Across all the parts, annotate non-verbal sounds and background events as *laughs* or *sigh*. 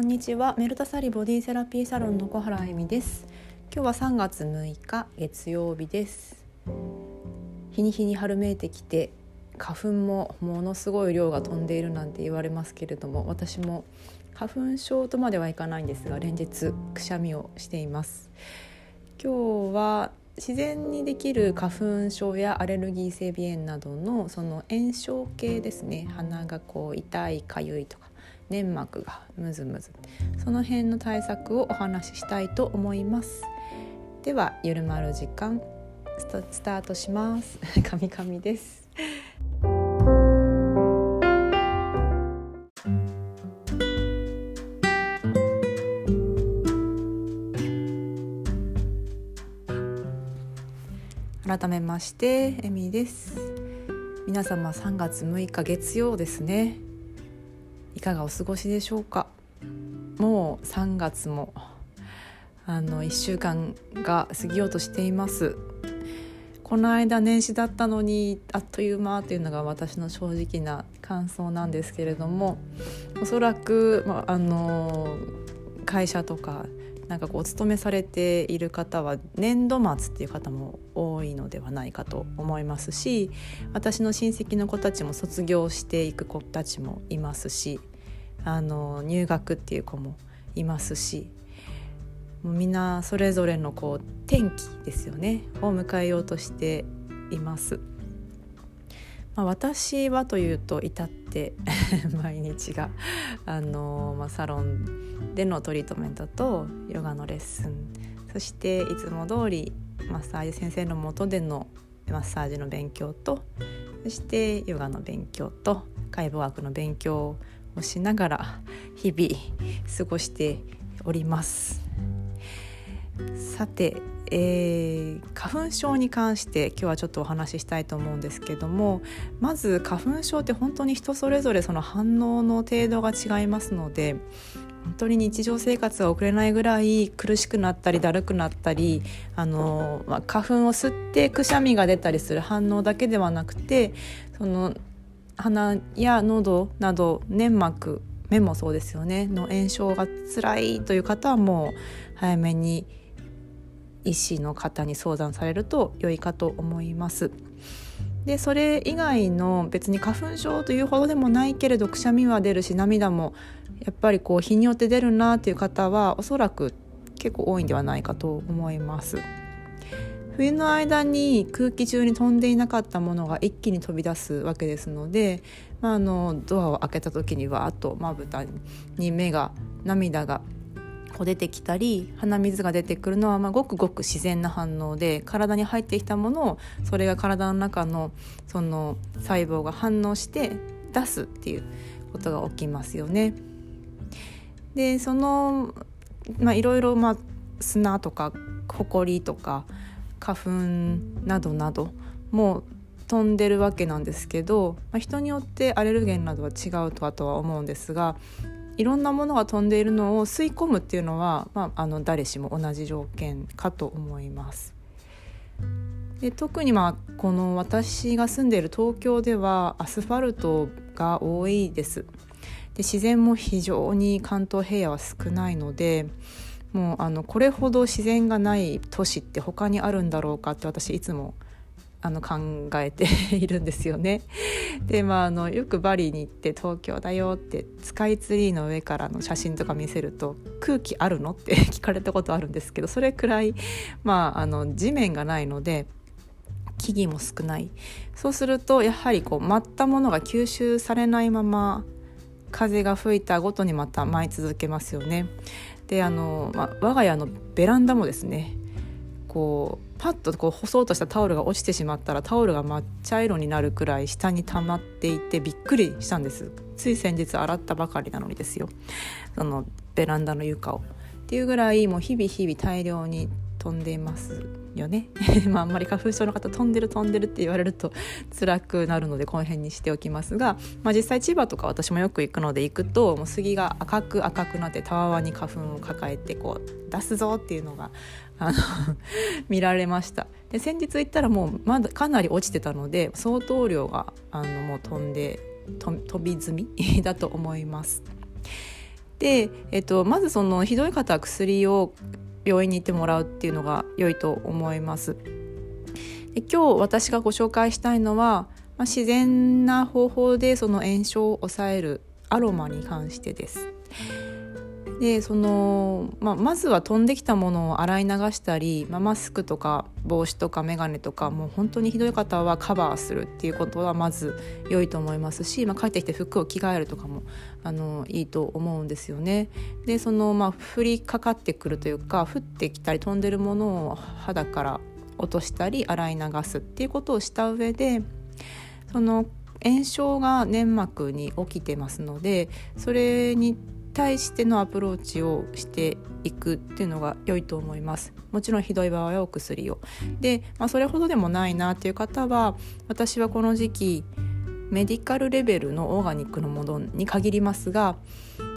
こんにちは。メルタサリボディセラピーサロンの小原恵美です。今日は3月6日月曜日です。日に日に春めいてきて花粉もものすごい量が飛んでいるなんて言われますけれども私も花粉症とまではいかないんですが連日くしゃみをしています。今日は自然にできる花粉症やアレルギー性鼻炎などのその炎症系ですね。鼻がこう痛いかゆいとか粘膜がムズムズ。その辺の対策をお話ししたいと思います。ではゆるまる時間スタートします。カミカミです。改めましてエミです。皆様3月6日月曜ですね。いかがお過ごしでしょうか？もう3月もあの1週間が過ぎようとしています。この間年始だったのにあっという間というのが私の正直な感想なんですけれどもおそらく、まあの会社とかなんかこうお勤めされている方は年度末っていう方も多いのではないかと思いますし私の親戚の子たちも卒業していく子たちもいますしあの入学っていう子もいますしもうみんなそれぞれのこう転機ですよねを迎えようとしています。まあ、私はというと至って *laughs* 毎日があの、まあ、サロンでのトリートメントとヨガのレッスン。そしていつも通りマッサージ先生のもとでのマッサージの勉強とそしてヨガの勉強と解剖学の勉強をしながら日々過ごしております。さて、えー、花粉症に関して今日はちょっとお話ししたいと思うんですけどもまず花粉症って本当に人それぞれその反応の程度が違いますので本当に日常生活が送れないぐらい苦しくなったりだるくなったりあの、まあ、花粉を吸ってくしゃみが出たりする反応だけではなくてその鼻や喉など粘膜目もそうですよねの炎症が辛いという方はもう早めに医師の方に相談されると良いかと思います。でそれ以外の別に花粉症というほどでもないけれどくしゃみは出るし涙もやっぱりこう日によって出るなという方はおそらく結構多いんではないかと思います。冬の間に空気中に飛んでいなかったものが一気に飛び出すわけですので、まあ、あのドアを開けた時にはあとまぶたに目が涙がこう出てきたり鼻水が出てくるのは、まあ、ごくごく自然な反応で体に入ってきたものをそれが体の中のその細胞が反応して出すっていうことが起きますよね。でそのまあいろいろまあ砂とか埃とか花粉などなども飛んでるわけなんですけど、まあ、人によってアレルゲンなどは違うとはとは思うんですがいろんなものが飛んでいるのを吸い込むっていうのは、まあ、あの誰しも同じ条件かと思います。で特にまあこの私が住んでいる東京ではアスファルトが多いです。で自然も非常に関東平野は少ないのでもうあのこれほど自然がない都市って他にあるんだろうかって私いつもあの考えているんですよね。でまああのよくバリに行って東京だよってスカイツリーの上からの写真とか見せると空気あるのって聞かれたことあるんですけどそれくらいまああの地面がないので木々も少ないそうするとやはりこう舞ったものが吸収されないまま風が吹いたごとにまた舞い続けますよね。であの、まあ、我が家のベランダもですねこうパッとこう干そうとしたタオルが落ちてしまったらタオルが抹茶色になるくらい下に溜まっていてびっくりしたんです。つい先日洗ったばかりなのにですよ。そのベランダの床を。っていうぐらいもう日々日々大量に飛んでいます。よね *laughs* まああんまり花粉症の方飛んでる飛んでるって言われると辛くなるのでこの辺にしておきますが、まあ、実際千葉とか私もよく行くので行くともう杉が赤く赤くなってたわわに花粉を抱えてこう出すぞっていうのがあの *laughs* 見られましたで先日行ったらもうまだかなり落ちてたので相当量があのもう飛んで飛び済み *laughs* だと思います。で、えっと、まずそのひどい方は薬を病院に行ってもらうっていうのが良いと思います。で今日私がご紹介したいのは、まあ、自然な方法でその炎症を抑えるアロマに関してです。でその、まあ、まずは飛んできたものを洗い流したり、まあ、マスクとか帽子とか眼鏡とかもう本当にひどい方はカバーするっていうことはまず良いと思いますし、まあ、帰ってきて服を着替えるとかもあのいいと思うんですよね。でその、まあ、降りかかってくるというか降ってきたり飛んでるものを肌から落としたり洗い流すっていうことをした上でその炎症が粘膜に起きてますのでそれに対してのアプローチをしていくっていうのが良いと思います。もちろんひどい場合はお薬を。で、まあ、それほどでもないなっていう方は私はこの時期メディカルレベルのオーガニックのものに限りますが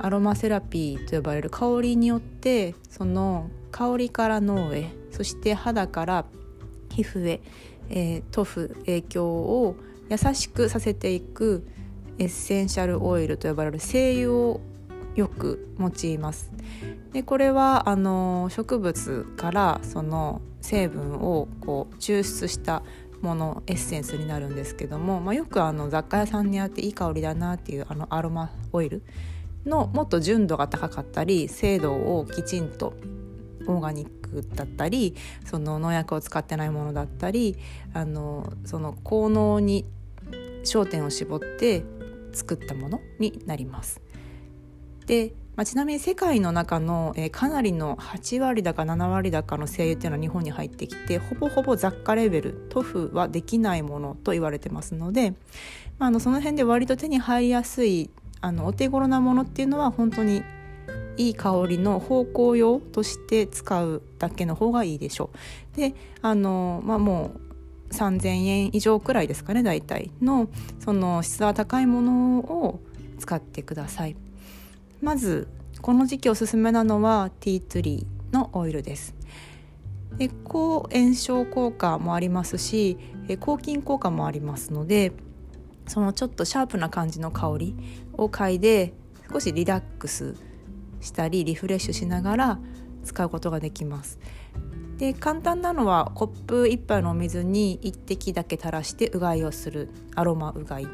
アロマセラピーと呼ばれる香りによってその香りから脳へそして肌から皮膚へ、えー、塗布影響を優しくさせていくエッセンシャルオイルと呼ばれる精油をよく用います。でこれはあの植物からその成分をこう抽出したものエッセンスになるんですけども、まあ、よくあの雑貨屋さんにあっていい香りだなっていうあのアロマオイルのもっと純度が高かったり精度をきちんとオーガニックだったりその農薬を使ってないものだったりあのその効能に焦点を絞って作ったものになります。で、まあ、ちなみに世界の中の、えー、かなりの8割だか7割だかの精油っていうのは日本に入ってきてほぼほぼ雑貨レベル塗布はできないものと言われてますので、まあ、あのその辺で割と手に入りやすいあのお手頃なものっていうのは本当にいい香りの芳香用として使うだけの方がいいでしょう。であの、まあ、もう3,000円以上くらいですかね大体のその質は高いものを使ってください。まずこの時期おすすめなのはティーツリーのオイルです。で抗炎症効果もありますし抗菌効果もありますのでそのちょっとシャープな感じの香りを嗅いで少しリラックスしたりリフレッシュしながら使うことができます。で簡単なのはコップ1杯のお水に1滴だけ垂らしてうがいをするアロマうがい。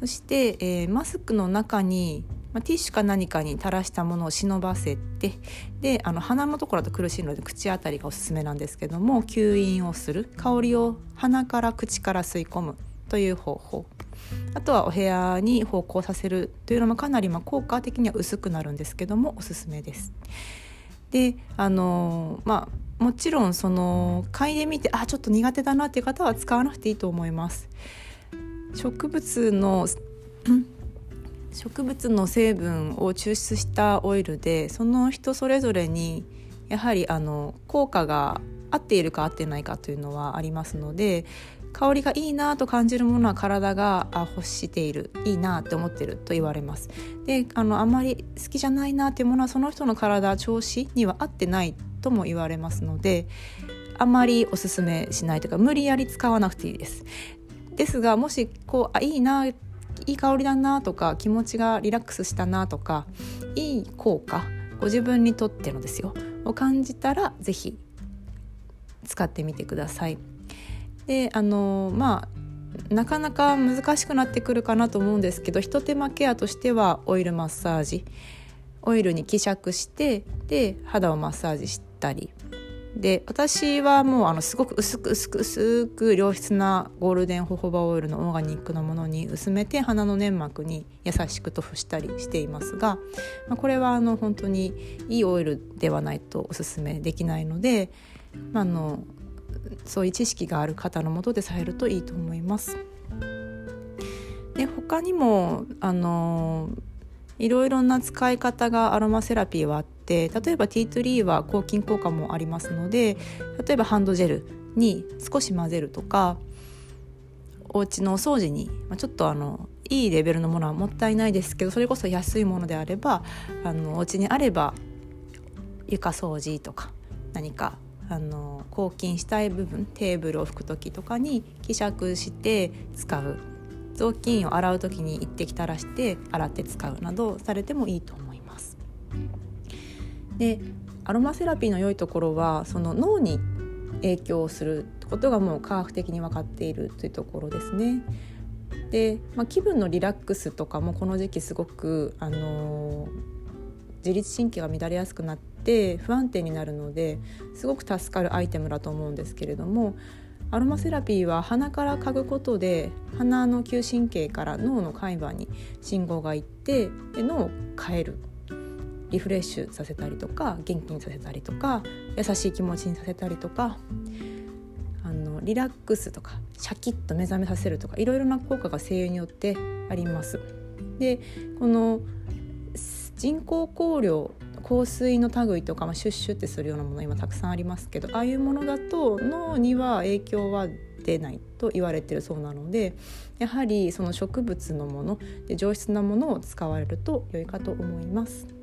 そして、えー、マスクの中にまあ、ティッシュか何かに垂らしたものを忍ばせてであの鼻のところだと苦しいので口あたりがおすすめなんですけども吸引をする香りを鼻から口から吸い込むという方法あとはお部屋に芳香させるというのもかなりま効果的には薄くなるんですけどもおすすめです。であのまあもちろんその嗅いでみてあちょっと苦手だなっていう方は使わなくていいと思います。植物の植物の成分を抽出したオイルでその人それぞれにやはりあの効果が合っているか合ってないかというのはありますので香りがいいなと感じるものは体が欲しているいいなって思ってると言われます。であのあまり好きじゃないなっていうものはその人の体調子には合ってないとも言われますのであまりおすすめしないというか無理やり使わなくていいです。ですがもしこうあいいないい香りだなとか気持ちがリラックスしたなとかいい効果ご自分にとってのですよ。を感じたら是非使ってみてください。であのまあなかなか難しくなってくるかなと思うんですけどひと手間ケアとしてはオイルマッサージ。オイルに希釈してで肌をマッサージしたり。で私はもうあのすごく薄く薄く薄く良質なゴールデンホホバオイルのオーガニックのものに薄めて鼻の粘膜に優しく塗布したりしていますが、まあ、これはあの本当にいいオイルではないとおすすめできないので、まあ、あのそういう知識がある方のもとでされるといいと思います。で他にもあのいろいろな使い方がアロマセラピーはあって例えばティートリーは抗菌効果もありますので例えばハンドジェルに少し混ぜるとかお家のお掃除に、ちょっとあのいいレベルのものはもったいないですけどそれこそ安いものであればあのお家にあれば床掃除とか何かあの抗菌したい部分テーブルを拭く時とかに希釈して使う雑巾を洗う時に一滴垂らして洗って使うなどされてもいいと思います。でアロマセラピーの良いところはその脳に影響することがもう科学的に分かっているというところですね。で、まあ、気分のリラックスとかもこの時期すごく、あのー、自律神経が乱れやすくなって不安定になるのですごく助かるアイテムだと思うんですけれどもアロマセラピーは鼻から嗅ぐことで鼻の嗅神経から脳の海馬に信号がいってで脳を変えるリフレッシュさせたりとか元気にさせたりとか優しい気持ちにさせたりとかあのリラックスとかシャキッと目覚めさせるとかいろいろな効果が精油によってあります。でこの人工香料香水の類とか、まあ、シュッシュってするようなもの今たくさんありますけどああいうものだと脳には影響は出ないと言われてるそうなのでやはりその植物のもので上質なものを使われると良いかと思います。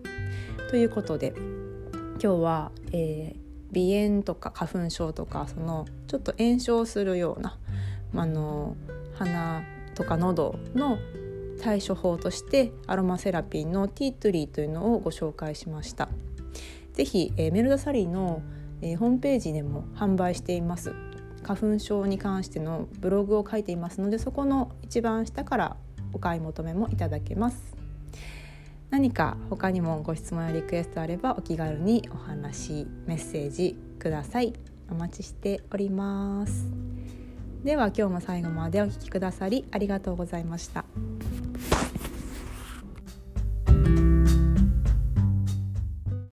ということで今日は、えー、鼻炎とか花粉症とかそのちょっと炎症するような、あの鼻とか喉の対処法としてアロマセラピーのティートリーというのをご紹介しました。ぜひ、えー、メルダサリーの、えー、ホームページでも販売しています花粉症に関してのブログを書いていますのでそこの一番下からお買い求めもいただけます何か他にもご質問やリクエストあればお気軽にお話メッセージくださいお待ちしておりますでは今日も最後までお聴きくださりありがとうございました。